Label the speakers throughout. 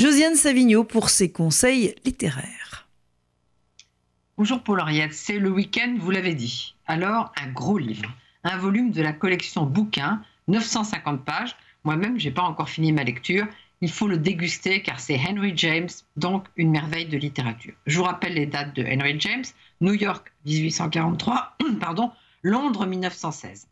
Speaker 1: Josiane Savigno pour ses conseils littéraires.
Speaker 2: Bonjour Paul Henriette, c'est le week-end, vous l'avez dit. Alors, un gros livre, un volume de la collection bouquins, 950 pages. Moi-même, j'ai pas encore fini ma lecture. Il faut le déguster car c'est Henry James, donc une merveille de littérature. Je vous rappelle les dates de Henry James New York 1843, pardon, Londres 1916.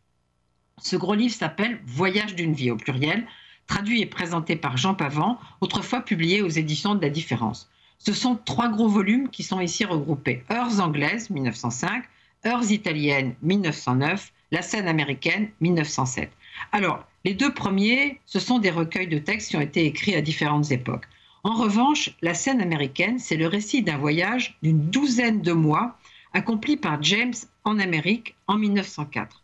Speaker 2: Ce gros livre s'appelle Voyage d'une vie au pluriel, traduit et présenté par Jean Pavant, autrefois publié aux éditions de la Différence. Ce sont trois gros volumes qui sont ici regroupés. Heures anglaises 1905, Heures italiennes 1909, La scène américaine 1907. Alors, les deux premiers, ce sont des recueils de textes qui ont été écrits à différentes époques. En revanche, la scène américaine, c'est le récit d'un voyage d'une douzaine de mois accompli par James en Amérique en 1904.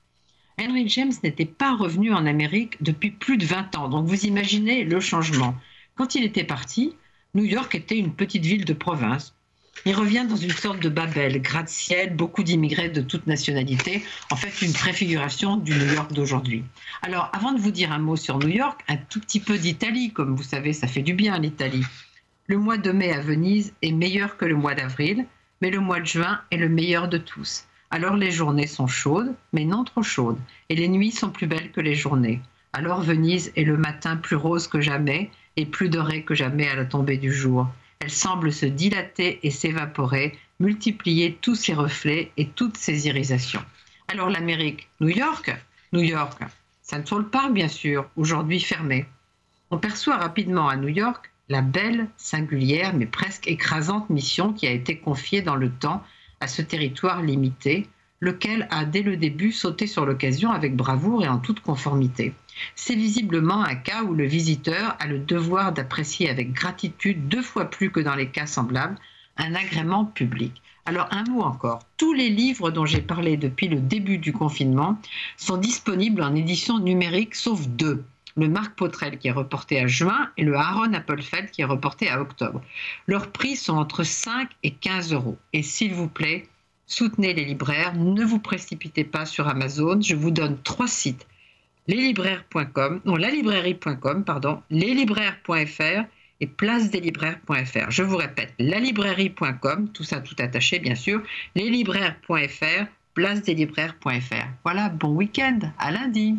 Speaker 2: Henry James n'était pas revenu en Amérique depuis plus de 20 ans, donc vous imaginez le changement. Quand il était parti, New York était une petite ville de province. Il revient dans une sorte de Babel, gratte-ciel, beaucoup d'immigrés de toutes nationalités, en fait une préfiguration du New York d'aujourd'hui. Alors, avant de vous dire un mot sur New York, un tout petit peu d'Italie, comme vous savez, ça fait du bien l'Italie. Le mois de mai à Venise est meilleur que le mois d'avril, mais le mois de juin est le meilleur de tous. Alors les journées sont chaudes, mais non trop chaudes, et les nuits sont plus belles que les journées. Alors Venise est le matin plus rose que jamais et plus doré que jamais à la tombée du jour. Elle semble se dilater et s'évaporer, multiplier tous ses reflets et toutes ses irisations. Alors l'Amérique, New York? New York, Central Park bien sûr, aujourd'hui fermé. On perçoit rapidement à New York la belle, singulière, mais presque écrasante mission qui a été confiée dans le temps à ce territoire limité, lequel a dès le début sauté sur l'occasion avec bravoure et en toute conformité. C'est visiblement un cas où le visiteur a le devoir d'apprécier avec gratitude, deux fois plus que dans les cas semblables, un agrément public. Alors un mot encore, tous les livres dont j'ai parlé depuis le début du confinement sont disponibles en édition numérique sauf deux le Marc Potrel qui est reporté à juin et le Aaron Appelfeld qui est reporté à octobre. Leurs prix sont entre 5 et 15 euros. Et s'il vous plaît, soutenez les libraires, ne vous précipitez pas sur Amazon. Je vous donne trois sites leslibraires.com, non, lalibrairie.com, pardon, leslibraires.fr et placedeslibraires.fr. Je vous répète, lalibrairie.com, tout ça tout attaché bien sûr, leslibraires.fr, placedeslibraires.fr. Voilà, bon week-end, à lundi.